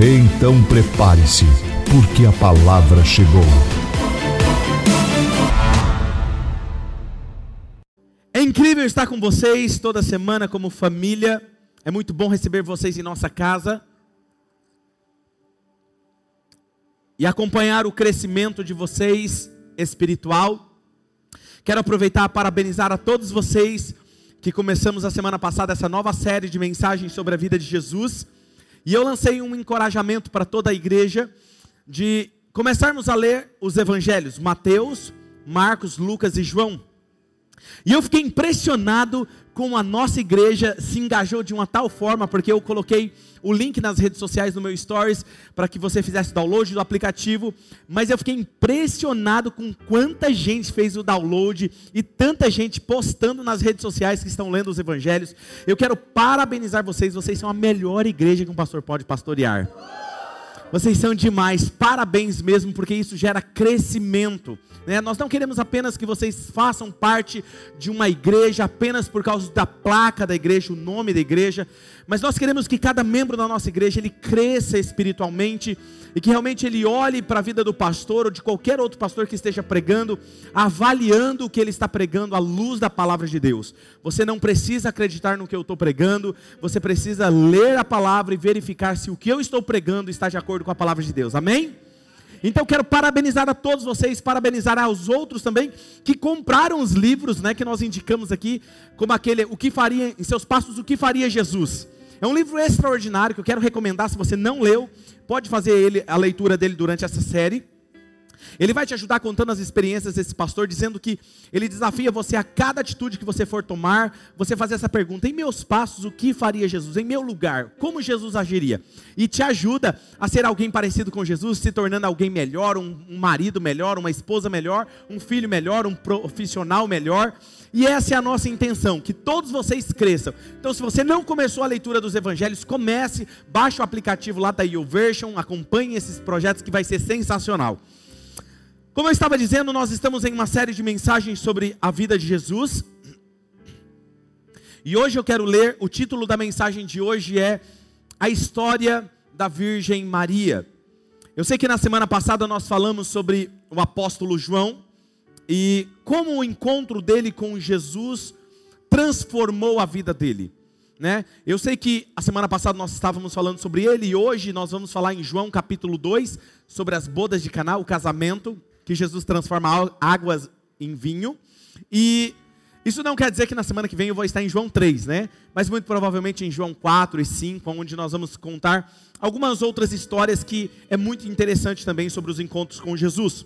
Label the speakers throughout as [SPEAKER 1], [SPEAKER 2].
[SPEAKER 1] Então prepare-se, porque a palavra chegou.
[SPEAKER 2] É incrível estar com vocês toda semana como família. É muito bom receber vocês em nossa casa. E acompanhar o crescimento de vocês espiritual. Quero aproveitar para parabenizar a todos vocês que começamos a semana passada essa nova série de mensagens sobre a vida de Jesus. E eu lancei um encorajamento para toda a igreja de começarmos a ler os evangelhos, Mateus, Marcos, Lucas e João. E eu fiquei impressionado com a nossa igreja se engajou de uma tal forma, porque eu coloquei o link nas redes sociais no meu stories para que você fizesse download do aplicativo, mas eu fiquei impressionado com quanta gente fez o download e tanta gente postando nas redes sociais que estão lendo os evangelhos. Eu quero parabenizar vocês, vocês são a melhor igreja que um pastor pode pastorear. Vocês são demais, parabéns mesmo, porque isso gera crescimento. Né? Nós não queremos apenas que vocês façam parte de uma igreja apenas por causa da placa da igreja, o nome da igreja, mas nós queremos que cada membro da nossa igreja ele cresça espiritualmente e que realmente ele olhe para a vida do pastor ou de qualquer outro pastor que esteja pregando, avaliando o que ele está pregando à luz da palavra de Deus. Você não precisa acreditar no que eu estou pregando, você precisa ler a palavra e verificar se o que eu estou pregando está de acordo com a palavra de Deus. Amém? Então quero parabenizar a todos vocês, parabenizar aos outros também que compraram os livros, né, que nós indicamos aqui, como aquele o que faria em seus passos o que faria Jesus. É um livro extraordinário que eu quero recomendar se você não leu, pode fazer ele, a leitura dele durante essa série. Ele vai te ajudar contando as experiências desse pastor, dizendo que ele desafia você a cada atitude que você for tomar, você fazer essa pergunta: em meus passos, o que faria Jesus? Em meu lugar, como Jesus agiria? E te ajuda a ser alguém parecido com Jesus, se tornando alguém melhor, um, marido melhor, uma esposa melhor, um filho melhor, um profissional melhor. E essa é a nossa intenção, que todos vocês cresçam. Então, se você não começou a leitura dos evangelhos, comece, baixe o aplicativo lá da YouVersion, acompanhe esses projetos que vai ser sensacional. Como eu estava dizendo, nós estamos em uma série de mensagens sobre a vida de Jesus. E hoje eu quero ler, o título da mensagem de hoje é A História da Virgem Maria. Eu sei que na semana passada nós falamos sobre o apóstolo João, e como o encontro dele com Jesus transformou a vida dele. Né? Eu sei que a semana passada nós estávamos falando sobre ele e hoje nós vamos falar em João capítulo 2 sobre as bodas de Caná, o casamento, que Jesus transforma águas em vinho. E isso não quer dizer que na semana que vem eu vou estar em João 3, né? Mas muito provavelmente em João 4 e 5, onde nós vamos contar algumas outras histórias que é muito interessante também sobre os encontros com Jesus.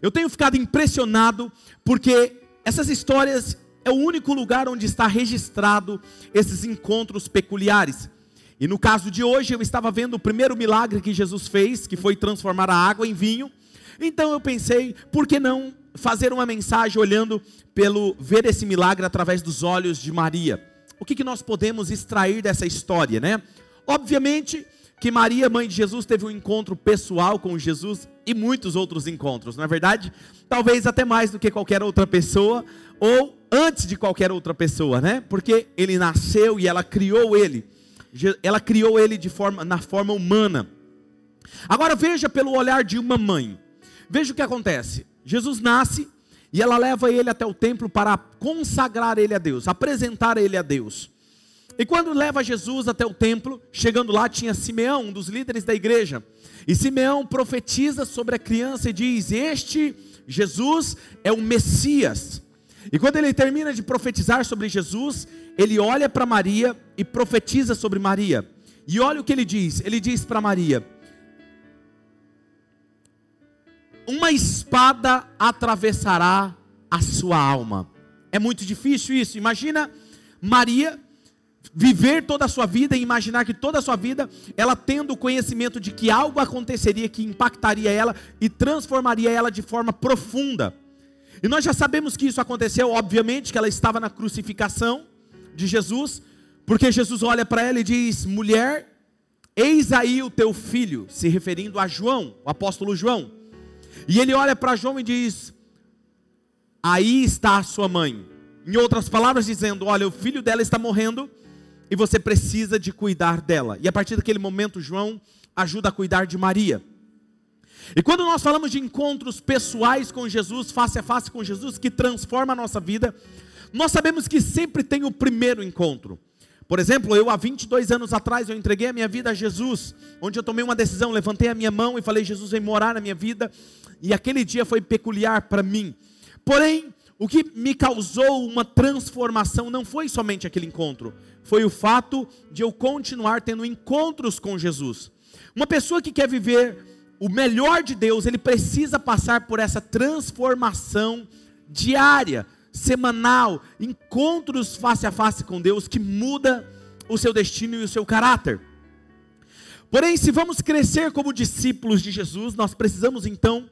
[SPEAKER 2] Eu tenho ficado impressionado porque essas histórias é o único lugar onde está registrado esses encontros peculiares. E no caso de hoje, eu estava vendo o primeiro milagre que Jesus fez, que foi transformar a água em vinho. Então eu pensei, por que não fazer uma mensagem olhando pelo ver esse milagre através dos olhos de Maria? O que, que nós podemos extrair dessa história, né? Obviamente, que Maria, mãe de Jesus, teve um encontro pessoal com Jesus e muitos outros encontros, não é verdade? Talvez até mais do que qualquer outra pessoa, ou antes de qualquer outra pessoa, né? Porque ele nasceu e ela criou ele. Ela criou ele de forma, na forma humana. Agora veja pelo olhar de uma mãe. Veja o que acontece. Jesus nasce e ela leva ele até o templo para consagrar ele a Deus, apresentar ele a Deus. E quando leva Jesus até o templo, chegando lá tinha Simeão, um dos líderes da igreja. E Simeão profetiza sobre a criança e diz: Este Jesus é o Messias. E quando ele termina de profetizar sobre Jesus, ele olha para Maria e profetiza sobre Maria. E olha o que ele diz: ele diz para Maria: Uma espada atravessará a sua alma. É muito difícil isso. Imagina Maria viver toda a sua vida e imaginar que toda a sua vida, ela tendo o conhecimento de que algo aconteceria que impactaria ela e transformaria ela de forma profunda. E nós já sabemos que isso aconteceu, obviamente, que ela estava na crucificação de Jesus, porque Jesus olha para ela e diz: mulher, eis aí o teu filho, se referindo a João, o apóstolo João. E ele olha para João e diz: aí está a sua mãe. Em outras palavras, dizendo: olha, o filho dela está morrendo e você precisa de cuidar dela. E a partir daquele momento, João ajuda a cuidar de Maria. E quando nós falamos de encontros pessoais com Jesus, face a face com Jesus, que transforma a nossa vida, nós sabemos que sempre tem o primeiro encontro. Por exemplo, eu há 22 anos atrás, eu entreguei a minha vida a Jesus, onde eu tomei uma decisão, levantei a minha mão e falei: Jesus vem morar na minha vida, e aquele dia foi peculiar para mim. Porém, o que me causou uma transformação não foi somente aquele encontro, foi o fato de eu continuar tendo encontros com Jesus. Uma pessoa que quer viver o melhor de Deus, ele precisa passar por essa transformação diária, semanal, encontros face a face com Deus que muda o seu destino e o seu caráter. Porém, se vamos crescer como discípulos de Jesus, nós precisamos então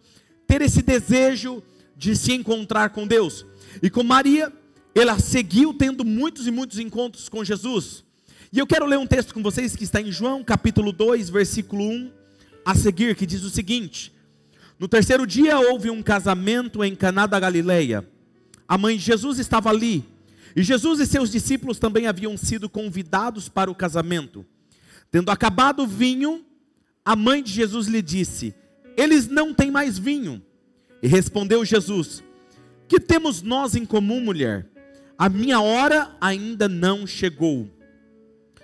[SPEAKER 2] ter esse desejo de se encontrar com Deus. E com Maria, ela seguiu tendo muitos e muitos encontros com Jesus. E eu quero ler um texto com vocês que está em João, capítulo 2, versículo 1 a seguir, que diz o seguinte: No terceiro dia houve um casamento em Caná da Galileia. A mãe de Jesus estava ali, e Jesus e seus discípulos também haviam sido convidados para o casamento. Tendo acabado o vinho, a mãe de Jesus lhe disse: Eles não têm mais vinho. E respondeu Jesus: Que temos nós em comum, mulher? A minha hora ainda não chegou.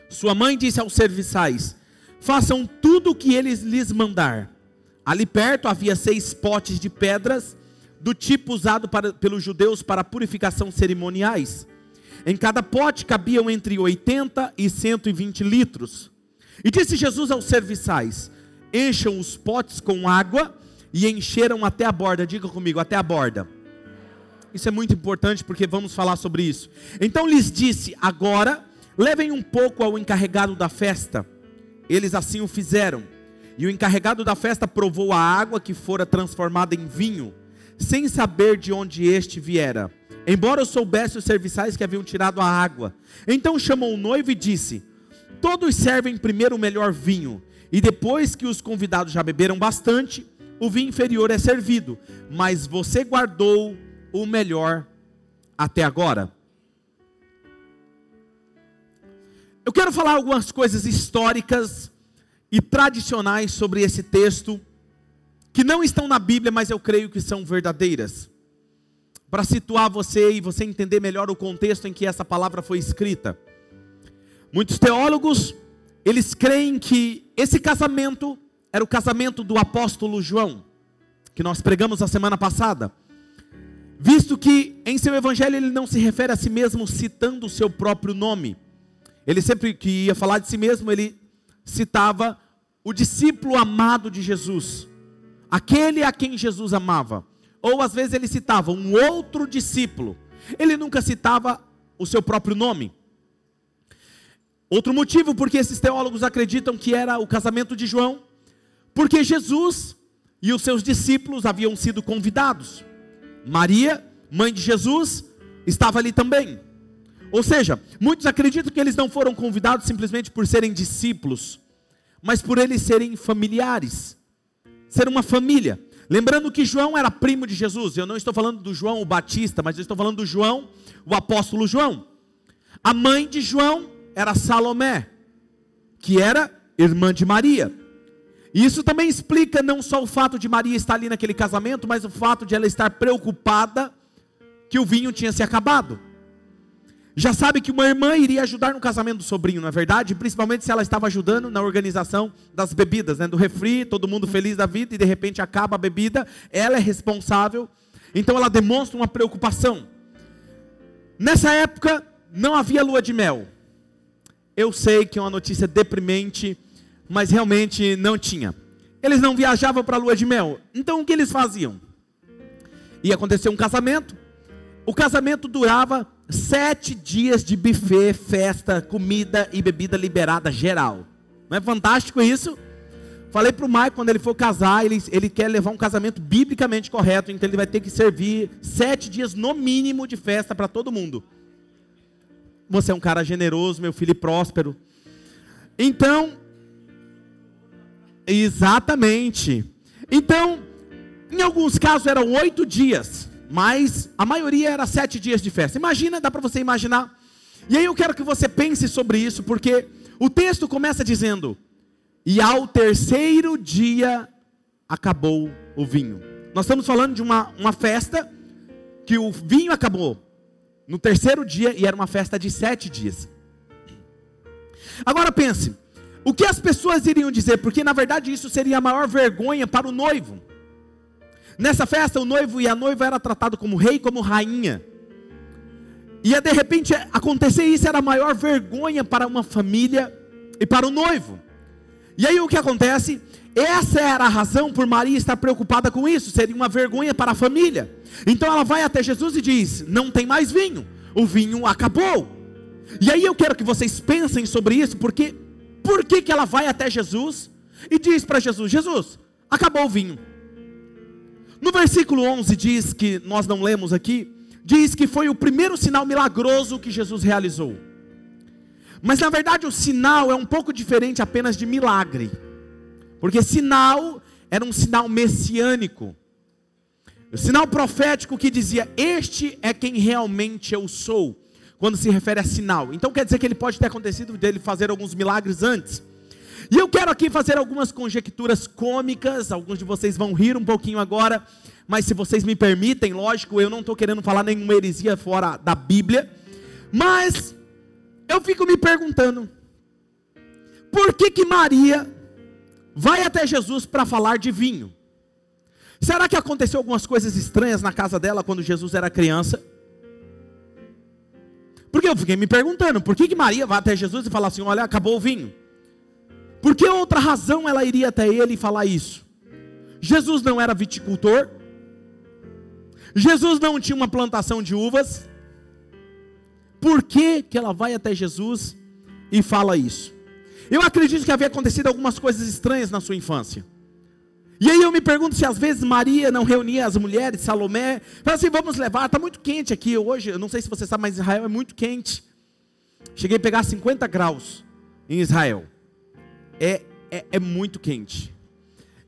[SPEAKER 2] Sua mãe disse aos serviçais: façam tudo o que eles lhes mandar. Ali perto havia seis potes de pedras, do tipo usado para, pelos judeus para purificação cerimoniais. Em cada pote cabiam entre 80 e 120 litros. E disse Jesus aos serviçais: Encham os potes com água, e encheram até a borda. Diga comigo, até a borda. Isso é muito importante porque vamos falar sobre isso. Então lhes disse: Agora levem um pouco ao encarregado da festa eles assim o fizeram. E o encarregado da festa provou a água que fora transformada em vinho, sem saber de onde este viera. Embora soubesse os serviçais que haviam tirado a água. Então chamou o noivo e disse: Todos servem primeiro o melhor vinho, e depois que os convidados já beberam bastante, o vinho inferior é servido, mas você guardou o melhor até agora. Eu quero falar algumas coisas históricas e tradicionais sobre esse texto, que não estão na Bíblia, mas eu creio que são verdadeiras. Para situar você e você entender melhor o contexto em que essa palavra foi escrita. Muitos teólogos, eles creem que esse casamento era o casamento do apóstolo João, que nós pregamos a semana passada. Visto que em seu evangelho ele não se refere a si mesmo citando o seu próprio nome ele sempre que ia falar de si mesmo, ele citava o discípulo amado de Jesus, aquele a quem Jesus amava. Ou às vezes ele citava um outro discípulo. Ele nunca citava o seu próprio nome. Outro motivo porque esses teólogos acreditam que era o casamento de João, porque Jesus e os seus discípulos haviam sido convidados. Maria, mãe de Jesus, estava ali também. Ou seja, muitos acreditam que eles não foram convidados simplesmente por serem discípulos, mas por eles serem familiares, ser uma família. Lembrando que João era primo de Jesus, eu não estou falando do João o Batista, mas eu estou falando do João, o apóstolo João. A mãe de João era Salomé, que era irmã de Maria. Isso também explica não só o fato de Maria estar ali naquele casamento, mas o fato de ela estar preocupada que o vinho tinha se acabado já sabe que uma irmã iria ajudar no casamento do sobrinho, não é verdade? Principalmente se ela estava ajudando na organização das bebidas, né? do refri, todo mundo feliz da vida e de repente acaba a bebida, ela é responsável, então ela demonstra uma preocupação. Nessa época não havia lua de mel. Eu sei que é uma notícia deprimente, mas realmente não tinha. Eles não viajavam para a lua de mel. Então o que eles faziam? Ia acontecer um casamento. O casamento durava sete dias de buffet, festa, comida e bebida liberada geral. Não é fantástico isso? Falei para o Mike, quando ele for casar, ele, ele quer levar um casamento biblicamente correto, então ele vai ter que servir sete dias no mínimo de festa para todo mundo. Você é um cara generoso, meu filho próspero. Então, exatamente. Então, em alguns casos eram oito dias, mas a maioria era sete dias de festa. Imagina, dá para você imaginar. E aí eu quero que você pense sobre isso, porque o texto começa dizendo: e ao terceiro dia acabou o vinho. Nós estamos falando de uma, uma festa que o vinho acabou no terceiro dia e era uma festa de sete dias. Agora pense, o que as pessoas iriam dizer? Porque na verdade isso seria a maior vergonha para o noivo. Nessa festa o noivo e a noiva era tratado como rei, como rainha. Ia de repente acontecer isso era a maior vergonha para uma família e para o noivo. E aí o que acontece? Essa era a razão por Maria estar preocupada com isso, seria uma vergonha para a família. Então ela vai até Jesus e diz: Não tem mais vinho, o vinho acabou. E aí eu quero que vocês pensem sobre isso, porque por que, que ela vai até Jesus e diz para Jesus: Jesus, acabou o vinho. No versículo 11 diz que nós não lemos aqui, diz que foi o primeiro sinal milagroso que Jesus realizou. Mas na verdade o sinal é um pouco diferente apenas de milagre. Porque sinal era um sinal messiânico. O sinal profético que dizia: Este é quem realmente eu sou. Quando se refere a sinal. Então quer dizer que ele pode ter acontecido dele fazer alguns milagres antes. E eu quero aqui fazer algumas conjecturas cômicas. Alguns de vocês vão rir um pouquinho agora. Mas se vocês me permitem, lógico, eu não estou querendo falar nenhuma heresia fora da Bíblia. Mas eu fico me perguntando, por que que Maria vai até Jesus para falar de vinho? Será que aconteceu algumas coisas estranhas na casa dela quando Jesus era criança? Porque eu fiquei me perguntando, por que, que Maria vai até Jesus e fala assim: olha, acabou o vinho? Por que outra razão ela iria até ele e falar isso? Jesus não era viticultor, Jesus não tinha uma plantação de uvas, por que, que ela vai até Jesus e fala isso? Eu acredito que havia acontecido algumas coisas estranhas na sua infância. E aí eu me pergunto se às vezes Maria não reunia as mulheres, Salomé, fala assim, vamos levar, está muito quente aqui hoje, eu não sei se você sabe, mas Israel é muito quente. Cheguei a pegar 50 graus em Israel. É, é, é muito quente.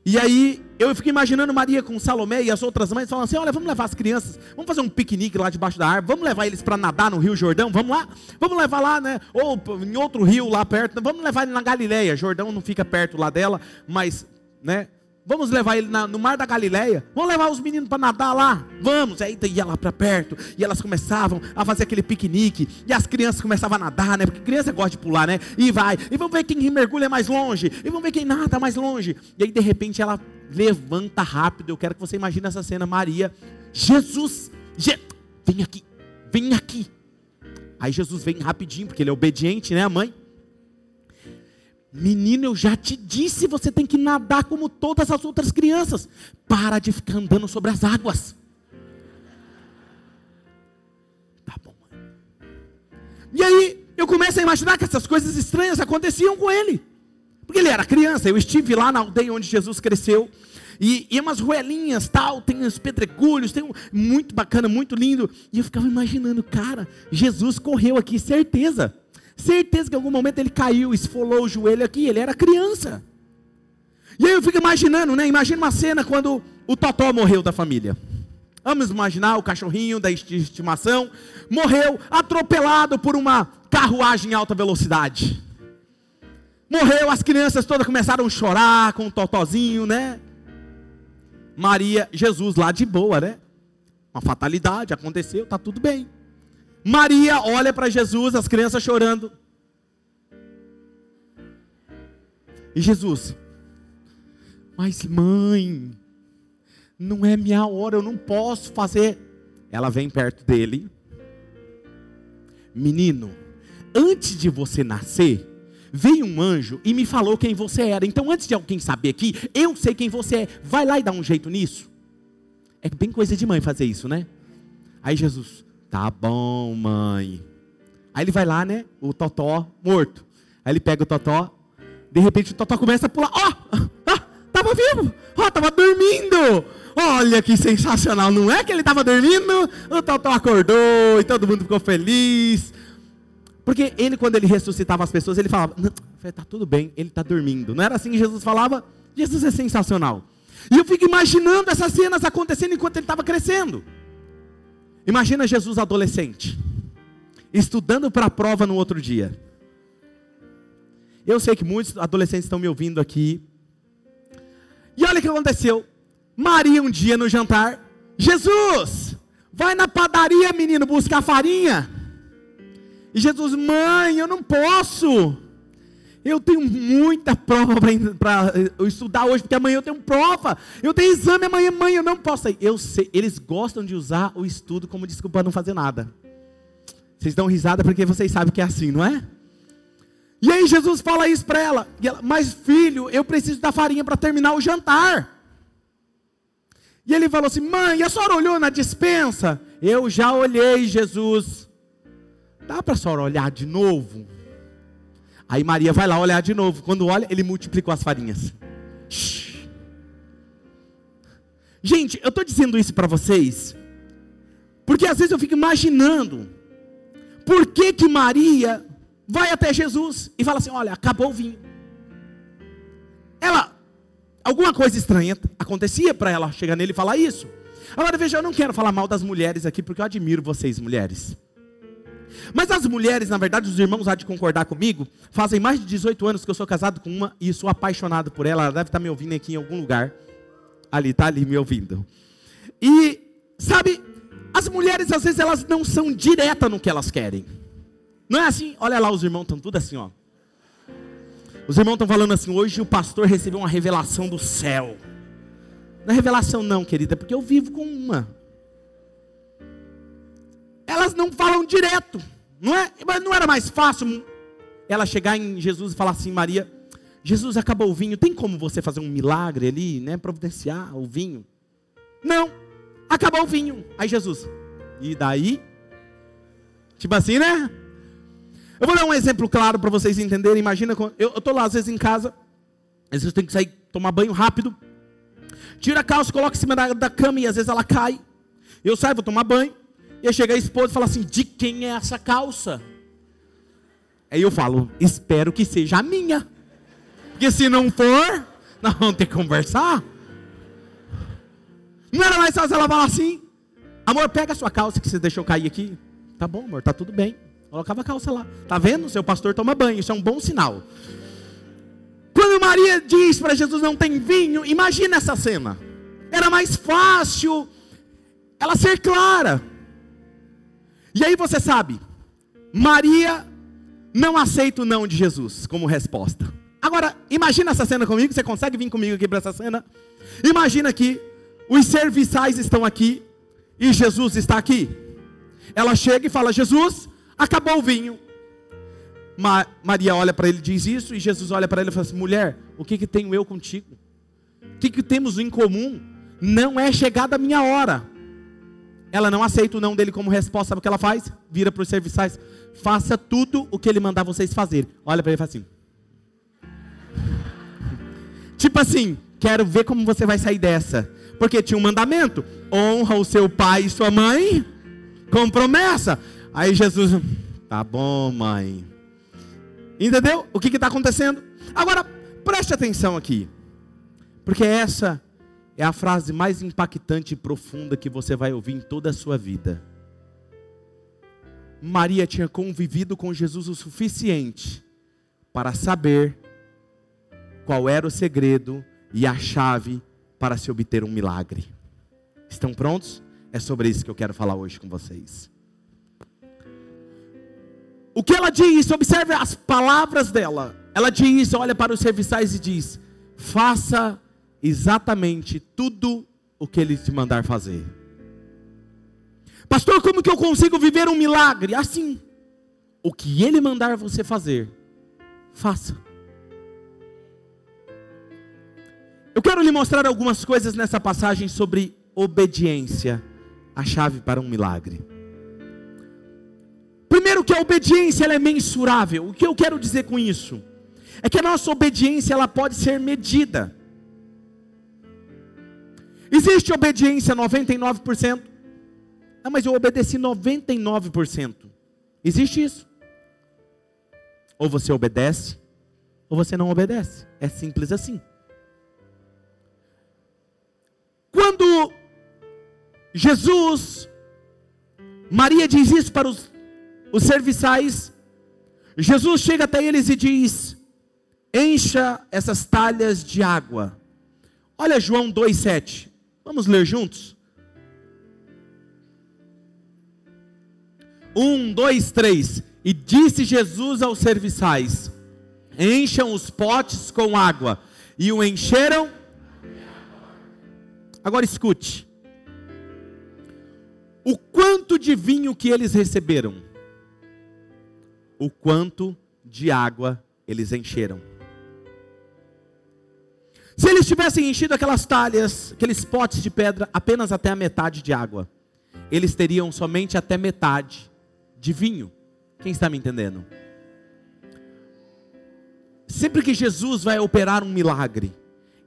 [SPEAKER 2] E aí eu fico imaginando Maria com Salomé e as outras mães falando assim: olha, vamos levar as crianças, vamos fazer um piquenique lá debaixo da árvore, vamos levar eles para nadar no Rio Jordão, vamos lá, vamos levar lá, né? Ou em outro rio lá perto, vamos levar ele na Galileia. Jordão não fica perto lá dela, mas, né? Vamos levar ele na, no mar da Galileia. Vamos levar os meninos para nadar lá. Vamos. Aí ia lá para perto. E elas começavam a fazer aquele piquenique. E as crianças começavam a nadar, né? Porque criança gosta de pular, né? E vai. E vamos ver quem mergulha mais longe. E vamos ver quem nada mais longe. E aí, de repente, ela levanta rápido. Eu quero que você imagine essa cena. Maria, Jesus, Je... vem aqui, vem aqui. Aí Jesus vem rapidinho, porque ele é obediente, né, mãe? Menino, eu já te disse, você tem que nadar como todas as outras crianças. Para de ficar andando sobre as águas. Tá bom. E aí, eu começo a imaginar que essas coisas estranhas aconteciam com ele. Porque ele era criança, eu estive lá na aldeia onde Jesus cresceu. E, e umas ruelinhas, tal, tem os pedregulhos, tem um, muito bacana, muito lindo. E eu ficava imaginando, cara, Jesus correu aqui, certeza. Certeza que em algum momento ele caiu, esfolou o joelho aqui, ele era criança. E aí eu fico imaginando, né? Imagina uma cena quando o Totó morreu da família. Vamos imaginar o cachorrinho da estimação morreu atropelado por uma carruagem em alta velocidade. Morreu, as crianças todas começaram a chorar com o totozinho, né? Maria, Jesus lá de boa, né? Uma fatalidade, aconteceu, tá tudo bem. Maria olha para Jesus, as crianças chorando. E Jesus, mas mãe, não é minha hora, eu não posso fazer. Ela vem perto dele. Menino, antes de você nascer, veio um anjo e me falou quem você era. Então, antes de alguém saber aqui, eu sei quem você é. Vai lá e dá um jeito nisso. É bem coisa de mãe fazer isso, né? Aí Jesus, Tá bom, mãe. Aí ele vai lá, né? O Totó morto. Aí ele pega o Totó. De repente o Totó começa a pular. Ó! Oh, tava vivo! Ó, oh, tava dormindo! Olha que sensacional, não é que ele estava dormindo? O Totó acordou e todo mundo ficou feliz. Porque ele, quando ele ressuscitava as pessoas, ele falava: Tá tudo bem, ele está dormindo. Não era assim que Jesus falava? Jesus é sensacional. E eu fico imaginando essas cenas acontecendo enquanto ele estava crescendo. Imagina Jesus adolescente, estudando para a prova no outro dia. Eu sei que muitos adolescentes estão me ouvindo aqui. E olha o que aconteceu. Maria um dia no jantar, Jesus, vai na padaria, menino, buscar farinha. E Jesus, mãe, eu não posso. Eu tenho muita prova para estudar hoje, porque amanhã eu tenho prova. Eu tenho exame amanhã, mãe, eu não posso. Eu sei, eles gostam de usar o estudo como desculpa para não fazer nada. Vocês dão risada porque vocês sabem que é assim, não é? E aí Jesus fala isso para ela, ela, mas filho, eu preciso da farinha para terminar o jantar. E ele falou assim: Mãe, a senhora olhou na dispensa? Eu já olhei, Jesus. Dá para a senhora olhar de novo? Aí Maria vai lá olhar de novo. Quando olha, ele multiplicou as farinhas. Shhh. Gente, eu estou dizendo isso para vocês, porque às vezes eu fico imaginando, por que que Maria vai até Jesus e fala assim: Olha, acabou o vinho. Ela alguma coisa estranha acontecia para ela chegar nele e falar isso. Agora veja, eu não quero falar mal das mulheres aqui, porque eu admiro vocês, mulheres. Mas as mulheres, na verdade, os irmãos há de concordar comigo, fazem mais de 18 anos que eu sou casado com uma e sou apaixonado por ela. Ela deve estar me ouvindo aqui em algum lugar. Ali, está ali me ouvindo. E, sabe, as mulheres às vezes elas não são diretas no que elas querem. Não é assim? Olha lá, os irmãos estão tudo assim, ó. Os irmãos estão falando assim: hoje o pastor recebeu uma revelação do céu. Não é revelação, não, querida, porque eu vivo com uma. Elas não falam direto, não é? Mas não era mais fácil ela chegar em Jesus e falar assim: Maria, Jesus acabou o vinho, tem como você fazer um milagre ali, né? Providenciar o vinho? Não, acabou o vinho. Aí Jesus, e daí? Tipo assim, né? Eu vou dar um exemplo claro para vocês entenderem. Imagina, eu estou lá às vezes em casa, às vezes eu tenho que sair, tomar banho rápido. Tira a calça, coloca em cima da, da cama e às vezes ela cai. Eu saio, vou tomar banho. E aí chega a esposa e fala assim: De quem é essa calça? Aí eu falo: Espero que seja a minha. Porque se não for, nós vamos ter que conversar. Não era mais fácil ela falar assim: Amor, pega a sua calça que você deixou cair aqui. Tá bom, amor, tá tudo bem. Colocava a calça lá. Tá vendo? Seu pastor toma banho. Isso é um bom sinal. Quando Maria diz para Jesus não tem vinho, imagina essa cena. Era mais fácil ela ser clara. E aí você sabe, Maria não aceita o não de Jesus como resposta. Agora, imagina essa cena comigo, você consegue vir comigo aqui para essa cena? Imagina que os serviçais estão aqui e Jesus está aqui. Ela chega e fala: Jesus, acabou o vinho. Ma Maria olha para ele e diz isso, e Jesus olha para ele e fala assim: mulher, o que, que tenho eu contigo? O que, que temos em comum? Não é chegada a minha hora. Ela não aceita o não dele como resposta, sabe o que ela faz? Vira para os serviçais: faça tudo o que ele mandar vocês fazer. Olha para ele e fala assim: tipo assim, quero ver como você vai sair dessa. Porque tinha um mandamento: honra o seu pai e sua mãe com promessa. Aí Jesus, tá bom, mãe. Entendeu? O que está acontecendo? Agora, preste atenção aqui. Porque essa é a frase mais impactante e profunda que você vai ouvir em toda a sua vida. Maria tinha convivido com Jesus o suficiente para saber qual era o segredo e a chave para se obter um milagre. Estão prontos? É sobre isso que eu quero falar hoje com vocês. O que ela diz? Observe as palavras dela. Ela diz, olha para os serviçais e diz: faça exatamente tudo o que ele te mandar fazer. Pastor, como que eu consigo viver um milagre? Assim, o que ele mandar você fazer, faça. Eu quero lhe mostrar algumas coisas nessa passagem sobre obediência, a chave para um milagre. Primeiro que a obediência é mensurável. O que eu quero dizer com isso? É que a nossa obediência ela pode ser medida. Existe obediência 99%. Ah, mas eu obedeci 99%. Existe isso? Ou você obedece, ou você não obedece. É simples assim. Quando Jesus, Maria diz isso para os, os serviçais, Jesus chega até eles e diz: Encha essas talhas de água. Olha João 2,7. Vamos ler juntos? Um, dois, três. E disse Jesus aos serviçais: Encham os potes com água. E o encheram Agora escute. O quanto de vinho que eles receberam, o quanto de água eles encheram. Se eles tivessem enchido aquelas talhas, aqueles potes de pedra, apenas até a metade de água, eles teriam somente até metade de vinho. Quem está me entendendo? Sempre que Jesus vai operar um milagre,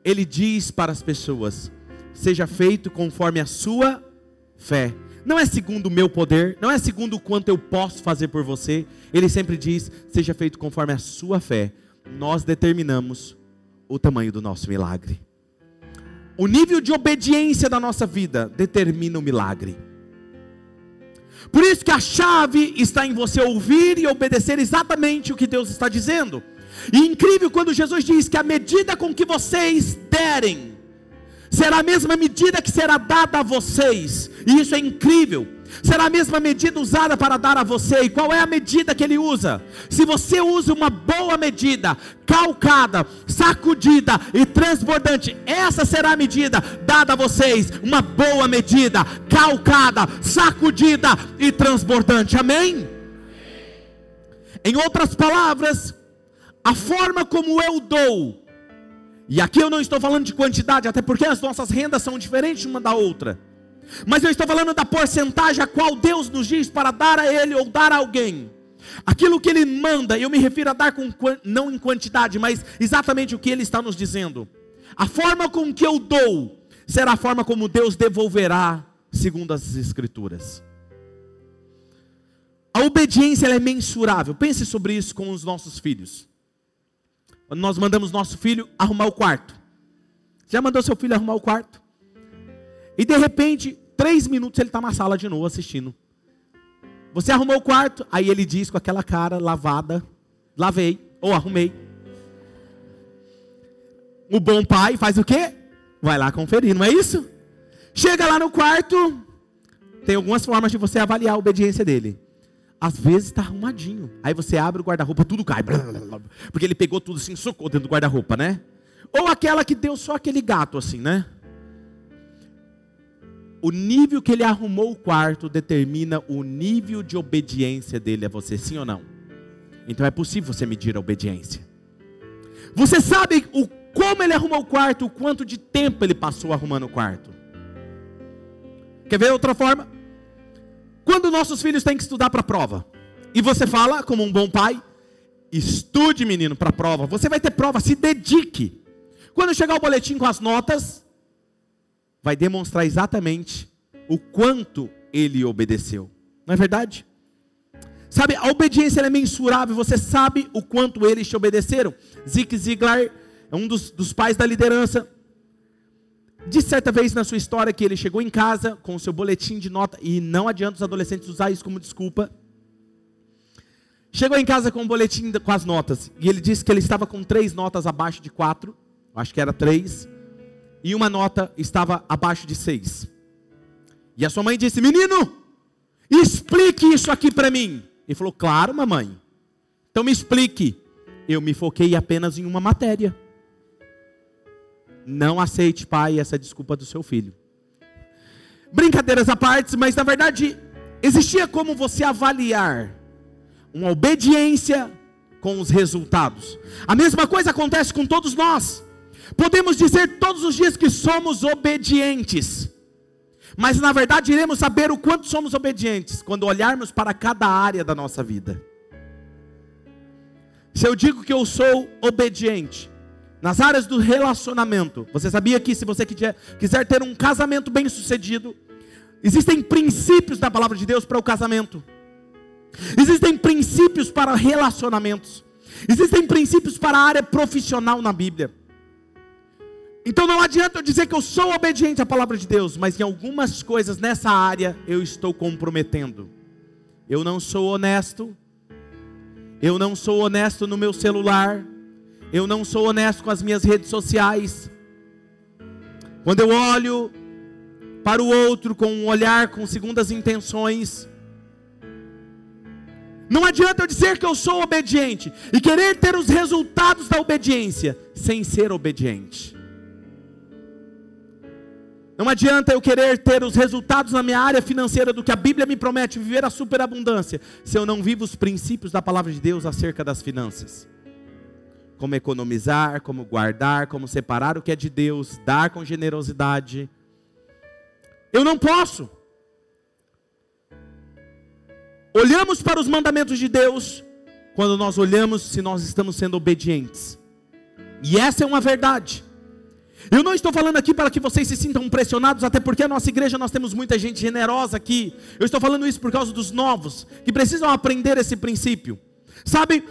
[SPEAKER 2] ele diz para as pessoas: seja feito conforme a sua fé. Não é segundo o meu poder, não é segundo o quanto eu posso fazer por você. Ele sempre diz: seja feito conforme a sua fé. Nós determinamos o tamanho do nosso milagre. O nível de obediência da nossa vida determina o milagre. Por isso que a chave está em você ouvir e obedecer exatamente o que Deus está dizendo. E incrível quando Jesus diz que a medida com que vocês derem, será a mesma medida que será dada a vocês, e isso é incrível. Será a mesma medida usada para dar a você, e qual é a medida que ele usa? Se você usa uma boa medida, calcada, sacudida e transbordante, essa será a medida dada a vocês, uma boa medida, calcada, sacudida e transbordante, amém? Em outras palavras, a forma como eu dou, e aqui eu não estou falando de quantidade, até porque as nossas rendas são diferentes uma da outra. Mas eu estou falando da porcentagem a qual Deus nos diz para dar a Ele ou dar a alguém. Aquilo que Ele manda, eu me refiro a dar com, não em quantidade, mas exatamente o que Ele está nos dizendo. A forma com que eu dou será a forma como Deus devolverá, segundo as Escrituras. A obediência é mensurável. Pense sobre isso com os nossos filhos. Quando nós mandamos nosso filho arrumar o quarto. Já mandou seu filho arrumar o quarto? E de repente, três minutos ele está na sala de novo assistindo. Você arrumou o quarto, aí ele diz com aquela cara lavada, lavei ou arrumei. O bom pai faz o quê? Vai lá conferir, não é isso? Chega lá no quarto, tem algumas formas de você avaliar a obediência dele. Às vezes está arrumadinho. Aí você abre o guarda-roupa, tudo cai. Porque ele pegou tudo assim, socou dentro do guarda-roupa, né? Ou aquela que deu só aquele gato assim, né? O nível que ele arrumou o quarto determina o nível de obediência dele a você, sim ou não? Então é possível você medir a obediência. Você sabe o como ele arrumou o quarto, o quanto de tempo ele passou arrumando o quarto. Quer ver outra forma? Quando nossos filhos têm que estudar para a prova, e você fala, como um bom pai, estude, menino, para a prova, você vai ter prova, se dedique. Quando chegar o boletim com as notas, vai demonstrar exatamente o quanto ele obedeceu. Não é verdade? Sabe, a obediência é mensurável, você sabe o quanto eles te obedeceram. Zig Ziglar é um dos, dos pais da liderança, Disse certa vez na sua história que ele chegou em casa com o seu boletim de nota, e não adianta os adolescentes usar isso como desculpa. Chegou em casa com o boletim com as notas, e ele disse que ele estava com três notas abaixo de quatro, acho que era três, e uma nota estava abaixo de seis. E a sua mãe disse: Menino, explique isso aqui para mim. Ele falou: Claro, mamãe. Então me explique. Eu me foquei apenas em uma matéria. Não aceite, pai, essa desculpa do seu filho. Brincadeiras à parte, mas na verdade existia como você avaliar uma obediência com os resultados. A mesma coisa acontece com todos nós. Podemos dizer todos os dias que somos obedientes, Mas na verdade iremos saber o quanto somos obedientes quando olharmos para cada área da nossa vida. Se eu digo que eu sou obediente nas áreas do relacionamento, você sabia que se você quiser, ter um casamento bem sucedido, existem princípios da palavra de Deus para o casamento, existem princípios para relacionamentos, existem princípios para a área profissional na Bíblia. Então não adianta eu dizer que eu sou obediente à palavra de Deus, mas em algumas coisas nessa área eu estou comprometendo. Eu não sou honesto. Eu não sou honesto no meu celular. Eu não sou honesto com as minhas redes sociais. Quando eu olho para o outro com um olhar com segundas intenções, não adianta eu dizer que eu sou obediente e querer ter os resultados da obediência sem ser obediente. Não adianta eu querer ter os resultados na minha área financeira do que a Bíblia me promete, viver a superabundância, se eu não vivo os princípios da palavra de Deus acerca das finanças. Como economizar, como guardar, como separar o que é de Deus, dar com generosidade. Eu não posso. Olhamos para os mandamentos de Deus quando nós olhamos se nós estamos sendo obedientes. E essa é uma verdade. Eu não estou falando aqui para que vocês se sintam pressionados, até porque a nossa igreja nós temos muita gente generosa aqui. Eu estou falando isso por causa dos novos, que precisam aprender esse princípio. Sabe,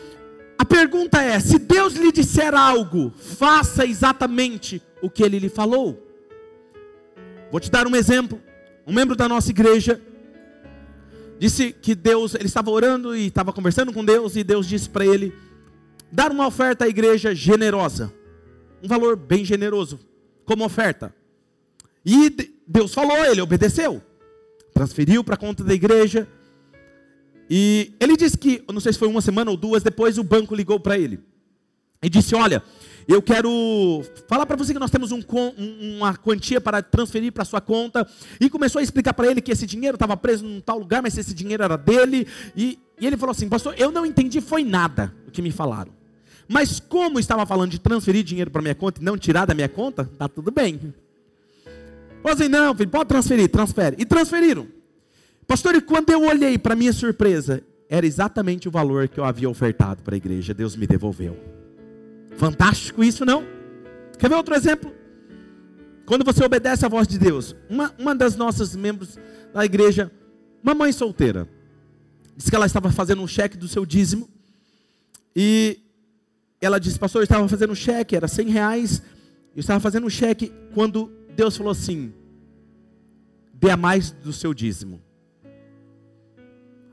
[SPEAKER 2] a pergunta é: se Deus lhe disser algo, faça exatamente o que ele lhe falou. Vou te dar um exemplo. Um membro da nossa igreja disse que Deus, ele estava orando e estava conversando com Deus, e Deus disse para ele dar uma oferta à igreja generosa um valor bem generoso como oferta. E Deus falou, ele obedeceu. Transferiu para a conta da igreja. E ele disse que, não sei se foi uma semana ou duas depois, o banco ligou para ele. E disse: Olha, eu quero falar para você que nós temos um, uma quantia para transferir para sua conta. E começou a explicar para ele que esse dinheiro estava preso num tal lugar, mas esse dinheiro era dele. E, e ele falou assim: Pastor, eu não entendi, foi nada o que me falaram. Mas como estava falando de transferir dinheiro para minha conta e não tirar da minha conta, tá tudo bem. Falei assim, não, filho, pode transferir, transfere. E transferiram. Pastor, e quando eu olhei para minha surpresa, era exatamente o valor que eu havia ofertado para a igreja. Deus me devolveu. Fantástico isso, não? Quer ver outro exemplo? Quando você obedece à voz de Deus, uma, uma das nossas membros da igreja, uma mãe solteira, disse que ela estava fazendo um cheque do seu dízimo e ela disse, pastor, eu estava fazendo um cheque, era 100 reais, eu estava fazendo um cheque, quando Deus falou assim, dê a mais do seu dízimo.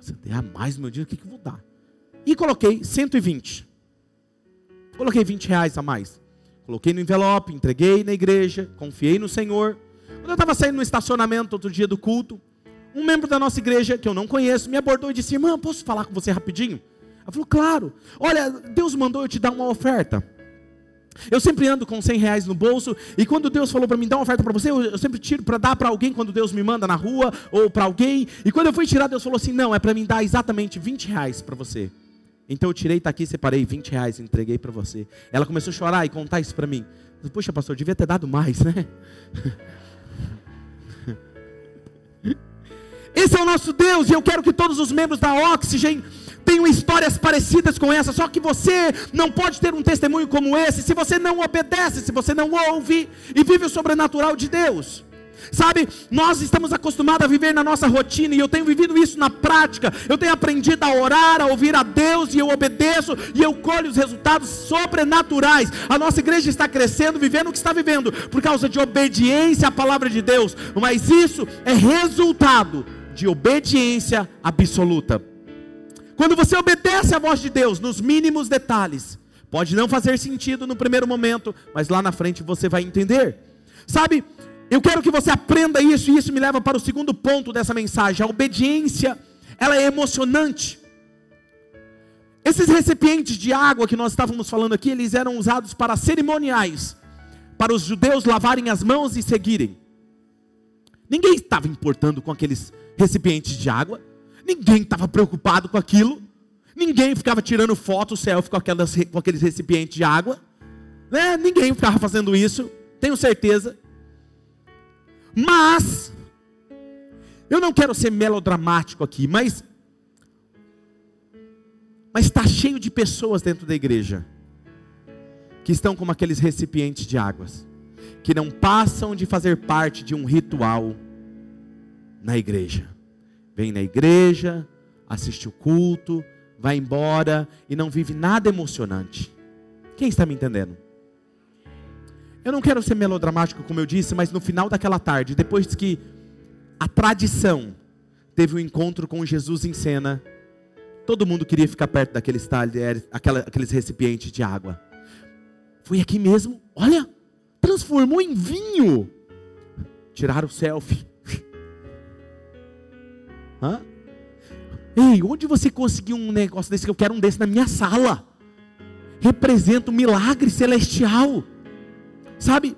[SPEAKER 2] Você dê a mais do meu dízimo, o que, que eu vou dar? E coloquei 120. Coloquei 20 reais a mais. Coloquei no envelope, entreguei na igreja, confiei no Senhor. Quando eu estava saindo no estacionamento outro dia do culto, um membro da nossa igreja, que eu não conheço, me abordou e disse: Irmã, posso falar com você rapidinho? Ela falou, claro. Olha, Deus mandou eu te dar uma oferta. Eu sempre ando com 100 reais no bolso, e quando Deus falou para mim dar uma oferta para você, eu, eu, sempre tiro para dar para alguém quando Deus me manda na rua, ou para alguém. E quando eu fui tirar, Deus falou assim: não, é para mim dar exatamente 20 reais para você. Então eu tirei, está aqui, separei 20 reais, entreguei para você. Ela começou a chorar e contar isso para mim. Poxa, pastor, devia ter dado mais, né? Esse é o nosso Deus, e eu quero que todos os membros da Oxygen tenham histórias parecidas com essa, só que você não pode ter um testemunho como esse se você não obedece, se você não ouve e vive o sobrenatural de Deus. Sabe, nós estamos acostumados a viver na nossa rotina e eu tenho vivido isso na prática. Eu tenho aprendido a orar, a ouvir a Deus e eu obedeço e eu colho os resultados sobrenaturais. A nossa igreja está crescendo, vivendo o que está vivendo por causa de obediência à palavra de Deus, mas isso é resultado de obediência absoluta. Quando você obedece à voz de Deus nos mínimos detalhes, pode não fazer sentido no primeiro momento, mas lá na frente você vai entender. Sabe, eu quero que você aprenda isso, e isso me leva para o segundo ponto dessa mensagem. A obediência, ela é emocionante. Esses recipientes de água que nós estávamos falando aqui, eles eram usados para cerimoniais, para os judeus lavarem as mãos e seguirem. Ninguém estava importando com aqueles recipientes de água. Ninguém estava preocupado com aquilo. Ninguém ficava tirando foto, selfie com, aquelas, com aqueles recipientes de água. Né? Ninguém ficava fazendo isso, tenho certeza. Mas, Eu não quero ser melodramático aqui, mas mas está cheio de pessoas dentro da igreja que estão como aqueles recipientes de águas, que não passam de fazer parte de um ritual na igreja. Vem na igreja, assiste o culto, vai embora e não vive nada emocionante. Quem está me entendendo? Eu não quero ser melodramático, como eu disse, mas no final daquela tarde, depois que a tradição teve um encontro com Jesus em cena, todo mundo queria ficar perto daqueles talheres, aqueles recipientes de água. Foi aqui mesmo, olha, transformou em vinho. Tiraram o selfie. Hã? Ei, onde você conseguiu um negócio desse? Que eu quero um desse na minha sala. Representa um milagre celestial. Sabe?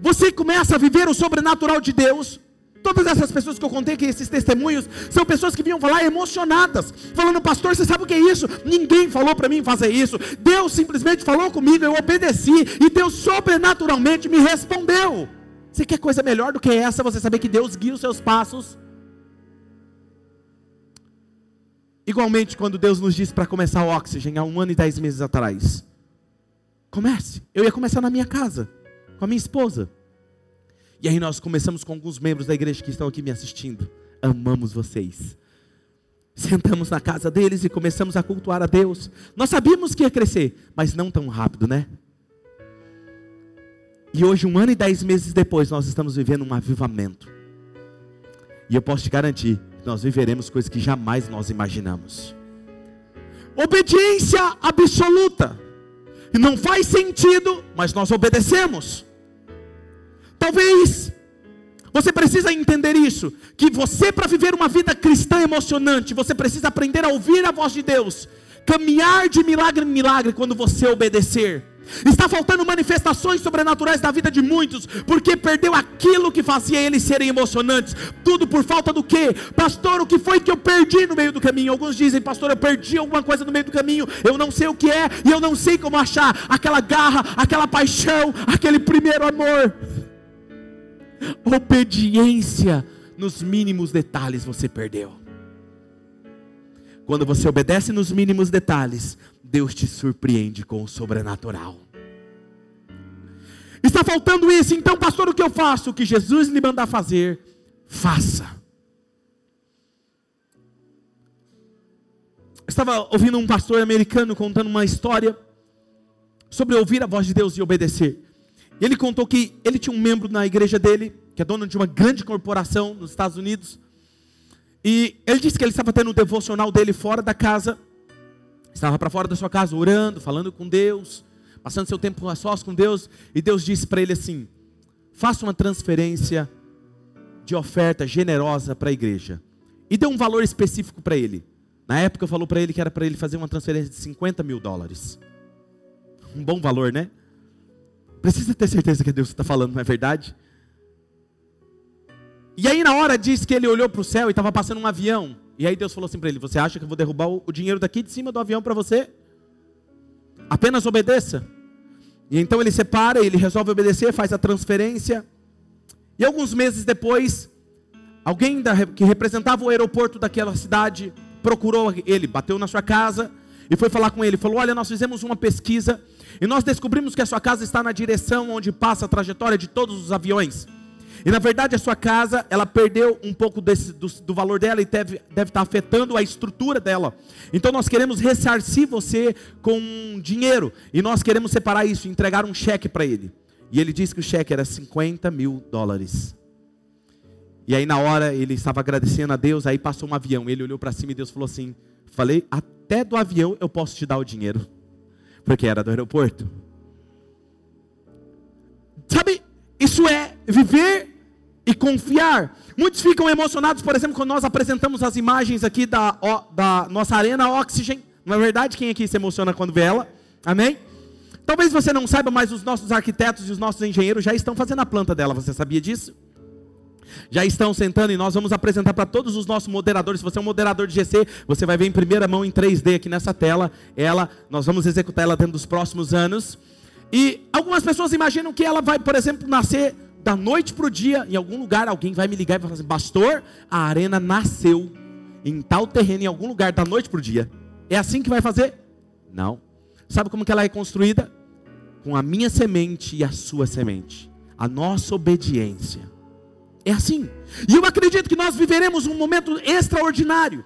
[SPEAKER 2] Você começa a viver o sobrenatural de Deus. Todas essas pessoas que eu contei aqui, esses testemunhos, são pessoas que vinham falar emocionadas, falando, pastor, você sabe o que é isso? Ninguém falou para mim fazer isso. Deus simplesmente falou comigo, eu obedeci, e Deus sobrenaturalmente me respondeu. Você quer coisa melhor do que essa? Você saber que Deus guia os seus passos? Igualmente, quando Deus nos disse para começar o oxigênio há um ano e dez meses atrás, comece. Eu ia começar na minha casa, com a minha esposa. E aí nós começamos com alguns membros da igreja que estão aqui me assistindo. Amamos vocês. Sentamos na casa deles e começamos a cultuar a Deus. Nós sabíamos que ia crescer, mas não tão rápido, né? E hoje, um ano e dez meses depois, nós estamos vivendo um avivamento. E eu posso te garantir, nós viveremos coisas que jamais nós imaginamos. Obediência absoluta. E não faz sentido, mas nós obedecemos. Talvez você precisa entender isso, que você para viver uma vida cristã emocionante, você precisa aprender a ouvir a voz de Deus, caminhar de milagre em milagre quando você obedecer. Está faltando manifestações sobrenaturais da vida de muitos, porque perdeu aquilo que fazia eles serem emocionantes. Tudo por falta do quê? Pastor, o que foi que eu perdi no meio do caminho? Alguns dizem, pastor, eu perdi alguma coisa no meio do caminho, eu não sei o que é, e eu não sei como achar aquela garra, aquela paixão, aquele primeiro amor. Obediência nos mínimos detalhes você perdeu. Quando você obedece nos mínimos detalhes, Deus te surpreende com o sobrenatural. Está faltando isso, então, pastor, o que eu faço? O que Jesus lhe mandar fazer, faça. estava ouvindo um pastor americano contando uma história sobre ouvir a voz de Deus e obedecer. Ele contou que ele tinha um membro na igreja dele, que é dono de uma grande corporação nos Estados Unidos. E ele disse que ele estava tendo um devocional dele fora da casa Estava para fora da sua casa orando, falando com Deus, passando seu tempo a sós com Deus, e Deus disse para ele assim: faça uma transferência de oferta generosa para a igreja. E deu um valor específico para ele. Na época falou para ele que era para ele fazer uma transferência de 50 mil dólares. Um bom valor, né? Precisa ter certeza que Deus está falando, não é verdade? E aí na hora diz que ele olhou para o céu e estava passando um avião. E aí Deus falou assim para ele: Você acha que eu vou derrubar o dinheiro daqui de cima do avião para você? Apenas obedeça. E então ele separa, ele resolve obedecer, faz a transferência. E alguns meses depois, alguém da, que representava o aeroporto daquela cidade procurou ele, bateu na sua casa e foi falar com ele. Falou: Olha, nós fizemos uma pesquisa e nós descobrimos que a sua casa está na direção onde passa a trajetória de todos os aviões. E na verdade a sua casa, ela perdeu um pouco desse, do, do, valor dela e deve, deve estar afetando a estrutura dela. Então nós queremos ressarcir você com dinheiro. E nós queremos separar isso, entregar um cheque para ele. E ele disse que o cheque era 50 mil dólares. E aí na hora ele estava agradecendo a Deus, aí passou um avião. Ele olhou para cima e Deus falou assim: Falei, até do avião eu posso te dar o dinheiro. Porque era do aeroporto. Sabe, isso é viver e confiar. Muitos ficam emocionados, por exemplo, quando nós apresentamos as imagens aqui da, da nossa arena Oxygen. Não é verdade? Quem aqui se emociona quando vê ela? Amém? Talvez você não saiba, mas os nossos arquitetos e os nossos engenheiros já estão fazendo a planta dela. Você sabia disso? Já estão sentando e nós vamos apresentar para todos os nossos moderadores. Se você é um moderador de GC, você vai ver em primeira mão em 3D aqui nessa tela. Ela, nós vamos executar ela dentro dos próximos anos. E algumas pessoas imaginam que ela vai, por exemplo, nascer da noite para o dia, em algum lugar, alguém vai me ligar e vai falar assim: Pastor, a arena nasceu em tal terreno, em algum lugar, da noite para o dia. É assim que vai fazer? Não. Sabe como que ela é construída? Com a minha semente e a sua semente. A nossa obediência. É assim. E eu acredito que nós viveremos um momento extraordinário.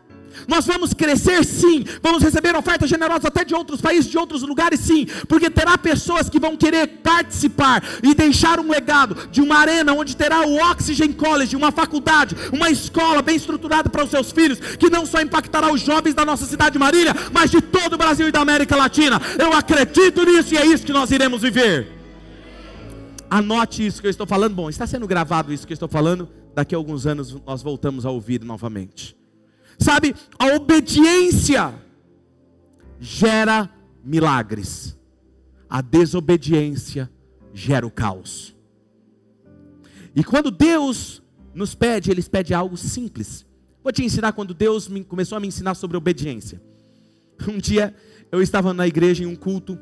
[SPEAKER 2] Nós vamos crescer sim, vamos receber ofertas generosas até de outros países, de outros lugares sim, porque terá pessoas que vão querer participar e deixar um legado de uma arena onde terá o Oxygen College, uma faculdade, uma escola bem estruturada para os seus filhos, que não só impactará os jovens da nossa cidade de Marília, mas de todo o Brasil e da América Latina. Eu acredito nisso e é isso que nós iremos viver. Anote isso que eu estou falando. Bom, está sendo gravado isso que eu estou falando. Daqui a alguns anos nós voltamos a ouvir novamente. Sabe, a obediência gera milagres, a desobediência gera o caos. E quando Deus nos pede, Ele pede algo simples. Vou te ensinar quando Deus me, começou a me ensinar sobre obediência. Um dia eu estava na igreja em um culto,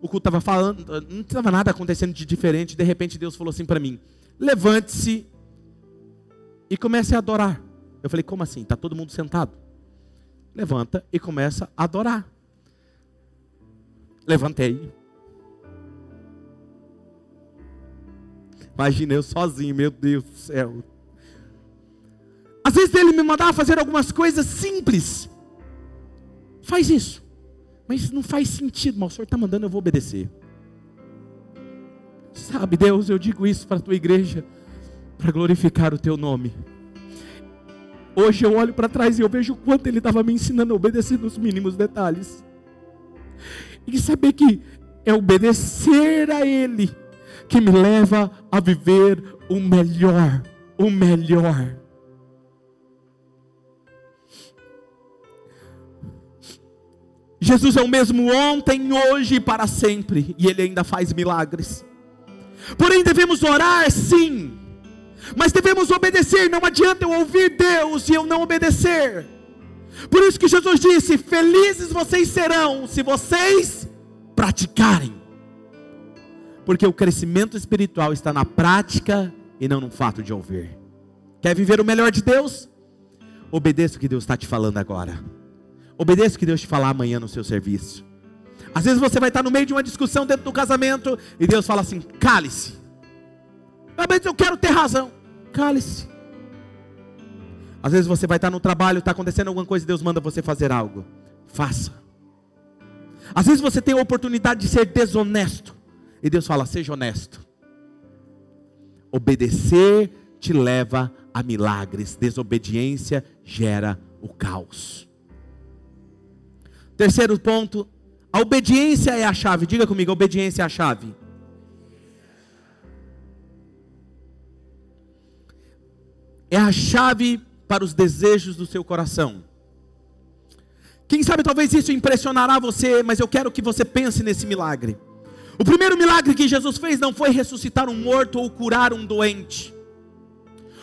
[SPEAKER 2] o culto estava falando, não estava nada acontecendo de diferente, de repente Deus falou assim para mim: levante-se e comece a adorar. Eu falei, como assim? Está todo mundo sentado? Levanta e começa a adorar. Levantei. Imagina eu sozinho, meu Deus do céu. Às vezes ele me mandava fazer algumas coisas simples. Faz isso. Mas não faz sentido, mas o Senhor está mandando, eu vou obedecer. Sabe, Deus, eu digo isso para a tua igreja, para glorificar o teu nome. Hoje eu olho para trás e eu vejo o quanto ele estava me ensinando a obedecer nos mínimos detalhes. E saber que é obedecer a Ele que me leva a viver o melhor, o melhor. Jesus é o mesmo ontem, hoje e para sempre, e Ele ainda faz milagres. Porém, devemos orar sim, mas devemos obedecer. Não adianta eu ouvir Deus e eu não obedecer. Por isso que Jesus disse: Felizes vocês serão se vocês praticarem. Porque o crescimento espiritual está na prática e não no fato de ouvir. Quer viver o melhor de Deus? Obedeça o que Deus está te falando agora. Obedeça o que Deus te falar amanhã no seu serviço. Às vezes você vai estar no meio de uma discussão dentro do casamento e Deus fala assim: cale-se. Mas eu quero ter razão. Cale-se. Às vezes você vai estar no trabalho, está acontecendo alguma coisa e Deus manda você fazer algo. Faça. Às vezes você tem a oportunidade de ser desonesto. E Deus fala: seja honesto. Obedecer te leva a milagres. Desobediência gera o caos. Terceiro ponto: a obediência é a chave. Diga comigo: a obediência é a chave. É a chave para os desejos do seu coração. Quem sabe talvez isso impressionará você, mas eu quero que você pense nesse milagre. O primeiro milagre que Jesus fez não foi ressuscitar um morto ou curar um doente.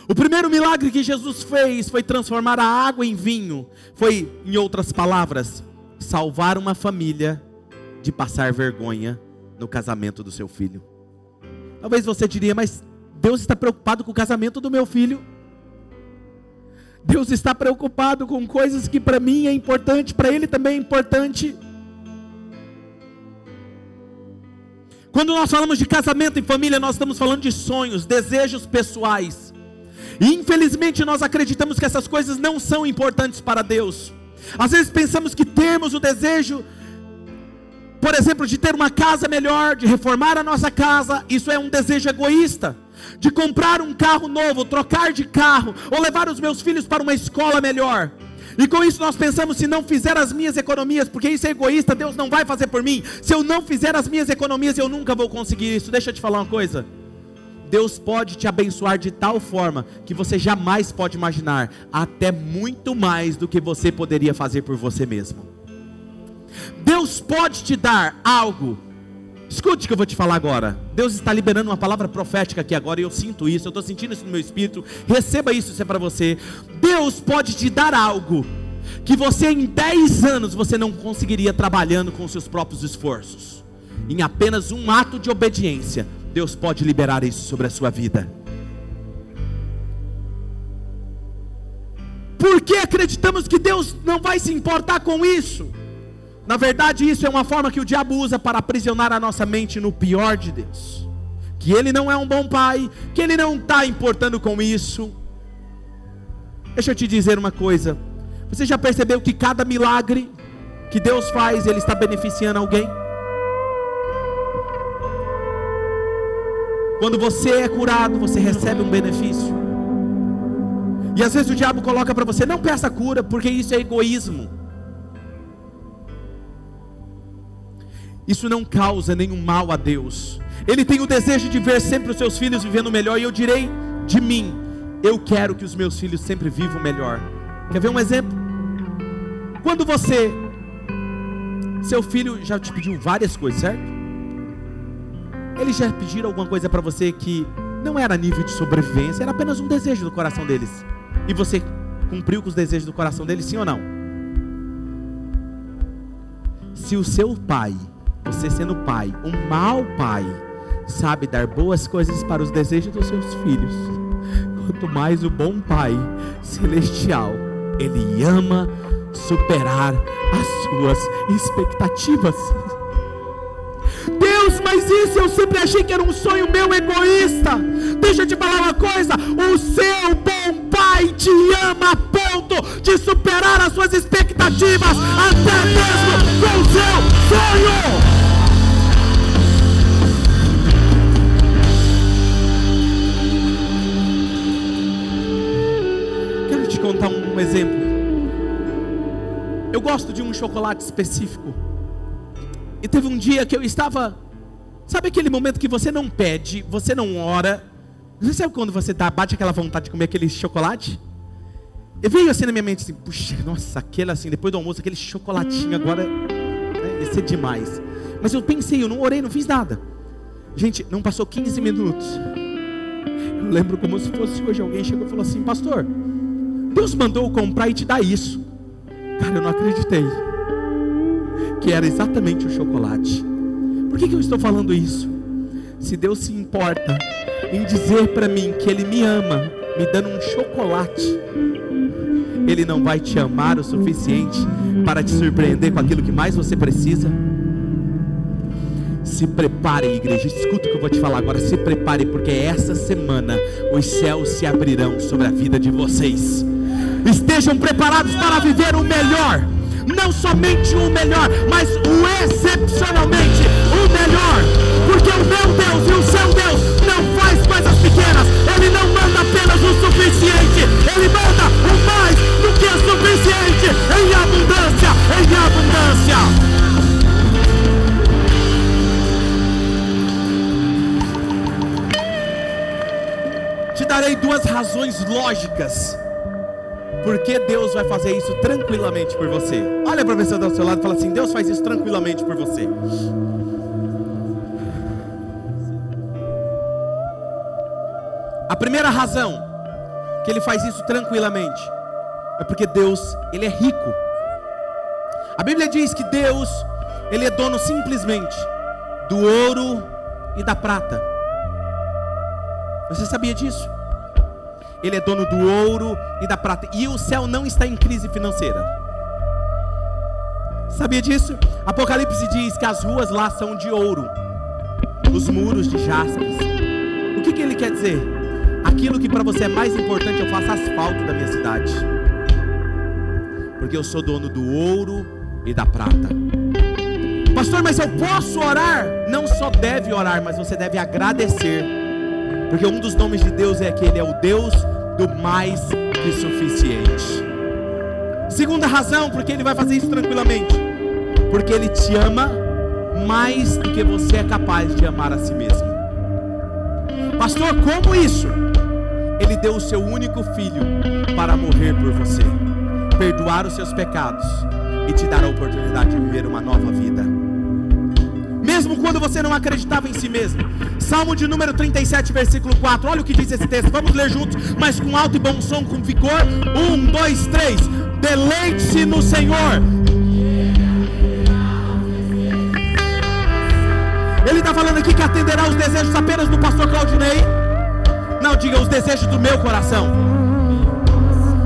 [SPEAKER 2] O primeiro milagre que Jesus fez foi transformar a água em vinho. Foi, em outras palavras, salvar uma família de passar vergonha no casamento do seu filho. Talvez você diria, mas Deus está preocupado com o casamento do meu filho. Deus está preocupado com coisas que para mim é importante, para Ele também é importante. Quando nós falamos de casamento e família, nós estamos falando de sonhos, desejos pessoais. E infelizmente nós acreditamos que essas coisas não são importantes para Deus. Às vezes pensamos que termos o desejo, por exemplo, de ter uma casa melhor, de reformar a nossa casa, isso é um desejo egoísta de comprar um carro novo, trocar de carro, ou levar os meus filhos para uma escola melhor. E com isso nós pensamos: se não fizer as minhas economias, porque isso é egoísta, Deus não vai fazer por mim. Se eu não fizer as minhas economias, eu nunca vou conseguir isso. Deixa eu te falar uma coisa. Deus pode te abençoar de tal forma que você jamais pode imaginar, até muito mais do que você poderia fazer por você mesmo. Deus pode te dar algo Escute o que eu vou te falar agora. Deus está liberando uma palavra profética aqui agora, e eu sinto isso, eu estou sentindo isso no meu espírito. Receba isso, isso é para você. Deus pode te dar algo que você em 10 anos você não conseguiria trabalhando com seus próprios esforços. Em apenas um ato de obediência, Deus pode liberar isso sobre a sua vida. Por que acreditamos que Deus não vai se importar com isso? Na verdade, isso é uma forma que o diabo usa para aprisionar a nossa mente no pior de Deus. Que ele não é um bom pai, que ele não está importando com isso. Deixa eu te dizer uma coisa. Você já percebeu que cada milagre que Deus faz, Ele está beneficiando alguém? Quando você é curado, você recebe um benefício. E às vezes o diabo coloca para você: não peça cura, porque isso é egoísmo. Isso não causa nenhum mal a Deus. Ele tem o desejo de ver sempre os seus filhos vivendo melhor. E eu direi de mim: eu quero que os meus filhos sempre vivam melhor. Quer ver um exemplo? Quando você, seu filho já te pediu várias coisas, certo? Eles já pediram alguma coisa para você que não era nível de sobrevivência, era apenas um desejo do coração deles. E você cumpriu com os desejos do coração deles, sim ou não? Se o seu pai você sendo pai, um mau pai, sabe dar boas coisas para os desejos dos seus filhos. Quanto mais o bom pai celestial, ele ama superar as suas expectativas. Deus, mas isso eu sempre achei que era um sonho meu egoísta. Deixa eu te falar uma coisa: o seu bom pai te ama a ponto de superar as suas expectativas, até mesmo com o seu sonho. Eu gosto de um chocolate específico. E teve um dia que eu estava. Sabe aquele momento que você não pede, você não ora. Você sabe quando você tá, bate aquela vontade de comer aquele chocolate? E veio assim na minha mente assim, puxa, nossa, aquele assim, depois do almoço, aquele chocolatinho agora né, ia ser demais. Mas eu pensei, eu não orei, não fiz nada. Gente, não passou 15 minutos. Eu lembro como se fosse hoje alguém chegou e falou assim, pastor, Deus mandou comprar e te dar isso. Cara, eu não acreditei que era exatamente o chocolate. Por que, que eu estou falando isso? Se Deus se importa em dizer para mim que Ele me ama, me dando um chocolate, Ele não vai te amar o suficiente para te surpreender com aquilo que mais você precisa? Se prepare, igreja, escuta o que eu vou te falar agora. Se prepare, porque essa semana os céus se abrirão sobre a vida de vocês. Estejam preparados para viver o melhor. Não somente o melhor, mas o excepcionalmente o melhor, porque o meu Deus e o seu Deus não faz coisas pequenas, Ele não manda apenas o suficiente, Ele manda o mais do que é suficiente, em abundância, em abundância. Te darei duas razões lógicas porque Deus vai fazer isso tranquilamente por você. Olha para a pessoa do seu lado e fala assim: Deus faz isso tranquilamente por você. A primeira razão que ele faz isso tranquilamente é porque Deus, ele é rico. A Bíblia diz que Deus, ele é dono simplesmente do ouro e da prata. Você sabia disso? Ele é dono do ouro e da prata. E o céu não está em crise financeira. Sabia disso? Apocalipse diz que as ruas lá são de ouro, os muros de jaspes. O que, que ele quer dizer? Aquilo que para você é mais importante, eu faço asfalto da minha cidade, porque eu sou dono do ouro e da prata. Pastor, mas eu posso orar? Não só deve orar, mas você deve agradecer porque um dos nomes de Deus é que Ele é o Deus do mais que suficiente. Segunda razão, porque Ele vai fazer isso tranquilamente. Porque Ele te ama mais do que você é capaz de amar a si mesmo. Pastor, como isso? Ele deu o seu único filho para morrer por você, perdoar os seus pecados e te dar a oportunidade de viver uma nova vida mesmo quando você não acreditava em si mesmo. Salmo de número 37, versículo 4. Olha o que diz esse texto. Vamos ler juntos, mas com alto e bom som, com vigor. Um, dois, três. Deleite-se no Senhor. Ele está falando aqui que atenderá os desejos apenas do pastor Claudinei. Não, diga os desejos do meu coração.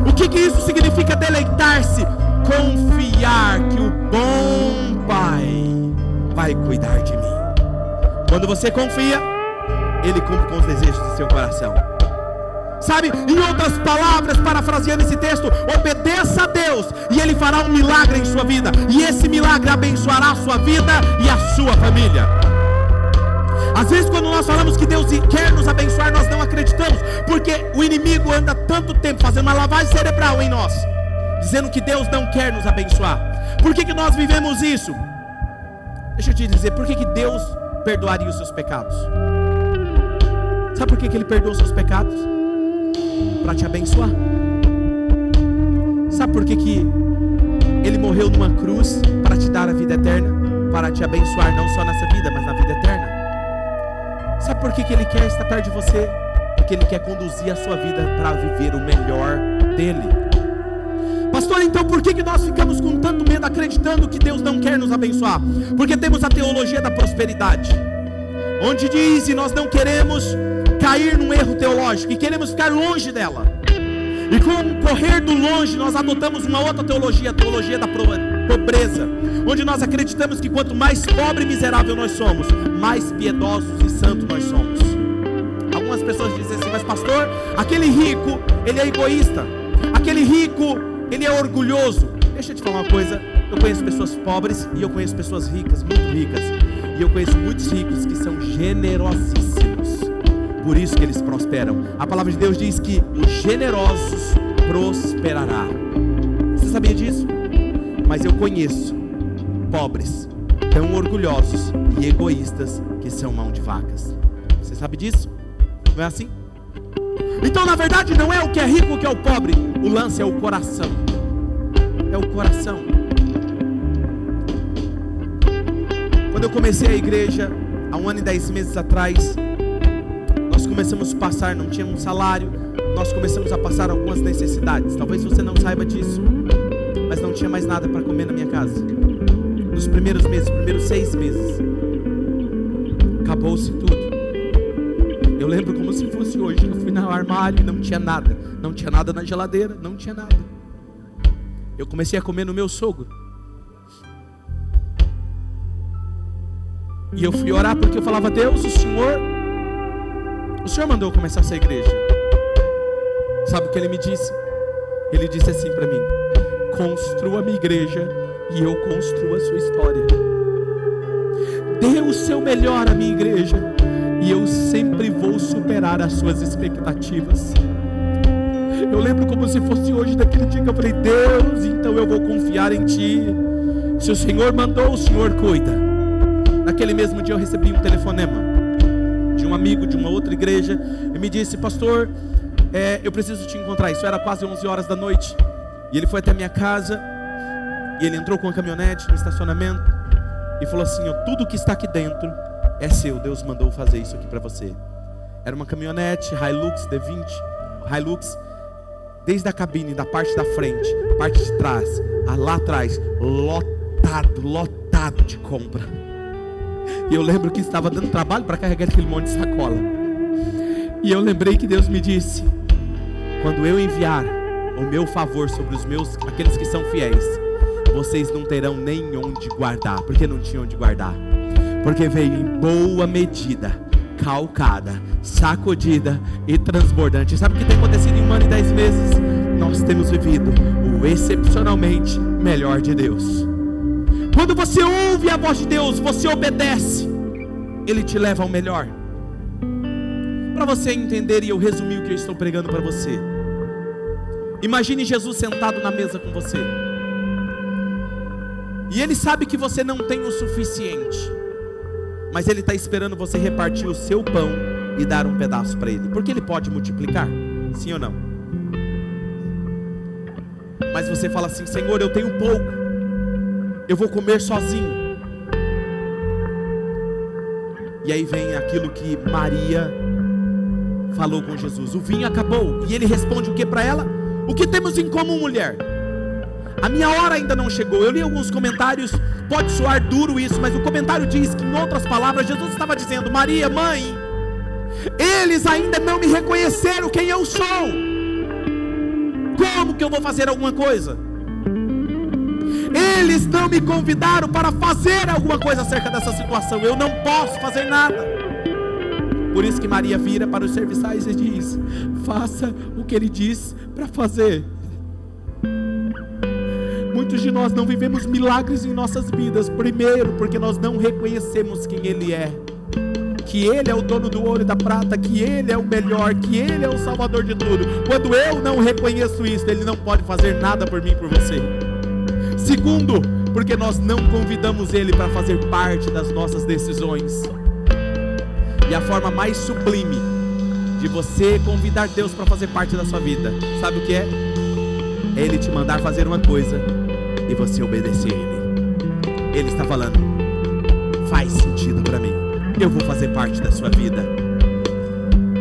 [SPEAKER 2] O que, que isso significa deleitar-se? Confiar que o bom vai cuidar de mim. Quando você confia, Ele cumpre com os desejos do seu coração. Sabe, em outras palavras, parafraseando esse texto, obedeça a Deus e Ele fará um milagre em sua vida, e esse milagre abençoará a sua vida e a sua família. Às vezes, quando nós falamos que Deus quer nos abençoar, nós não acreditamos, porque o inimigo anda tanto tempo fazendo uma lavagem cerebral em nós, dizendo que Deus não quer nos abençoar. Por que, que nós vivemos isso? Deixa eu te dizer, por que, que Deus perdoaria os seus pecados? Sabe por que, que Ele perdoa os seus pecados? Para te abençoar. Sabe por que, que Ele morreu numa cruz para te dar a vida eterna? Para te abençoar não só nessa vida, mas na vida eterna. Sabe por que, que Ele quer estar perto de você? Porque Ele quer conduzir a sua vida para viver o melhor dele. Então por que, que nós ficamos com tanto medo acreditando que Deus não quer nos abençoar? Porque temos a teologia da prosperidade, onde diz e nós não queremos cair num erro teológico e queremos ficar longe dela. E com o correr do longe, nós adotamos uma outra teologia, a teologia da pobreza, onde nós acreditamos que quanto mais pobre e miserável nós somos, mais piedosos e santos nós somos. Algumas pessoas dizem assim, mas pastor, aquele rico, ele é egoísta, aquele rico, ele é orgulhoso. Deixa eu te falar uma coisa, eu conheço pessoas pobres e eu conheço pessoas ricas, muito ricas, e eu conheço muitos ricos que são generosíssimos. Por isso que eles prosperam. A palavra de Deus diz que os generosos prosperará. Você sabia disso? Mas eu conheço pobres, tão orgulhosos e egoístas que são mão de vacas. Você sabe disso? Não é assim? Então, na verdade, não é o que é rico que é o pobre, o lance é o coração. É o coração. Quando eu comecei a igreja, há um ano e dez meses atrás, nós começamos a passar, não tinha um salário, nós começamos a passar algumas necessidades. Talvez você não saiba disso, mas não tinha mais nada para comer na minha casa nos primeiros meses, primeiros seis meses. Acabou-se tudo. Eu lembro como se fosse hoje. Eu fui no armário e não tinha nada. Não tinha nada na geladeira, não tinha nada. Eu comecei a comer no meu sogro. E eu fui orar porque eu falava, Deus, o Senhor, o Senhor mandou eu começar essa igreja. Sabe o que ele me disse? Ele disse assim para mim: construa minha igreja e eu construo a sua história. Dê o seu melhor à minha igreja e eu sempre vou superar as suas expectativas. Eu lembro como se fosse hoje daquele dia que eu falei: Deus, então eu vou confiar em Ti. Se o Senhor mandou, o Senhor cuida. Naquele mesmo dia eu recebi um telefonema de um amigo de uma outra igreja e me disse: Pastor, é, eu preciso te encontrar. Isso era quase 11 horas da noite. E ele foi até minha casa e ele entrou com a caminhonete no estacionamento e falou assim: ó, tudo que está aqui dentro é seu. Deus mandou fazer isso aqui para você. Era uma caminhonete Hilux D20, Hilux, desde a cabine, da parte da frente, parte de trás, lá atrás, lotado, lotado de compra. E eu lembro que estava dando trabalho para carregar aquele monte de sacola. E eu lembrei que Deus me disse: quando eu enviar o meu favor sobre os meus, aqueles que são fiéis, vocês não terão nem onde guardar. Porque não tinham onde guardar. Porque veio em boa medida, calcada, sacudida e transbordante. Sabe o que tem acontecido em um ano e dez meses? Nós temos vivido o excepcionalmente melhor de Deus. Quando você ouve a voz de Deus, você obedece, Ele te leva ao melhor. Para você entender, e eu resumi o que eu estou pregando para você. Imagine Jesus sentado na mesa com você. E ele sabe que você não tem o suficiente. Mas ele está esperando você repartir o seu pão e dar um pedaço para ele. Porque ele pode multiplicar? Sim ou não? Mas você fala assim: Senhor, eu tenho pouco. Eu vou comer sozinho. E aí vem aquilo que Maria falou com Jesus: O vinho acabou. E ele responde o que para ela? O que temos em comum, mulher? A minha hora ainda não chegou. Eu li alguns comentários, pode soar duro isso, mas o comentário diz que, em outras palavras, Jesus estava dizendo: Maria, mãe, eles ainda não me reconheceram quem eu sou. Como que eu vou fazer alguma coisa? Eles não me convidaram para fazer alguma coisa acerca dessa situação. Eu não posso fazer nada. Por isso que Maria vira para os serviçais e diz: Faça o que ele diz para fazer. Muitos de nós não vivemos milagres em nossas vidas, primeiro porque nós não reconhecemos quem Ele é. Que Ele é o dono do ouro e da prata, que Ele é o melhor, que Ele é o salvador de tudo. Quando eu não reconheço isso, Ele não pode fazer nada por mim e por você. Segundo, porque nós não convidamos Ele para fazer parte das nossas decisões. E a forma mais sublime de você convidar Deus para fazer parte da sua vida, sabe o que é? É Ele te mandar fazer uma coisa e você obedecer Ele. Ele está falando, faz sentido para mim, eu vou fazer parte da sua vida.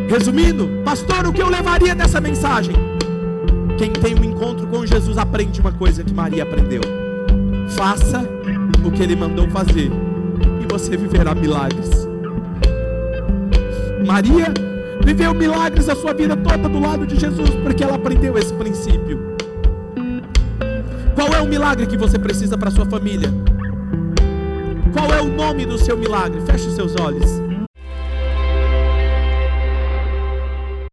[SPEAKER 2] Resumindo, pastor, o que eu levaria dessa mensagem? Quem tem um encontro com Jesus aprende uma coisa que Maria aprendeu: faça o que Ele mandou fazer e você viverá milagres. Maria viveu milagres a sua vida toda do lado de Jesus, porque ela aprendeu esse princípio. O milagre que você precisa para sua família? Qual é o nome do seu milagre? Feche os seus olhos.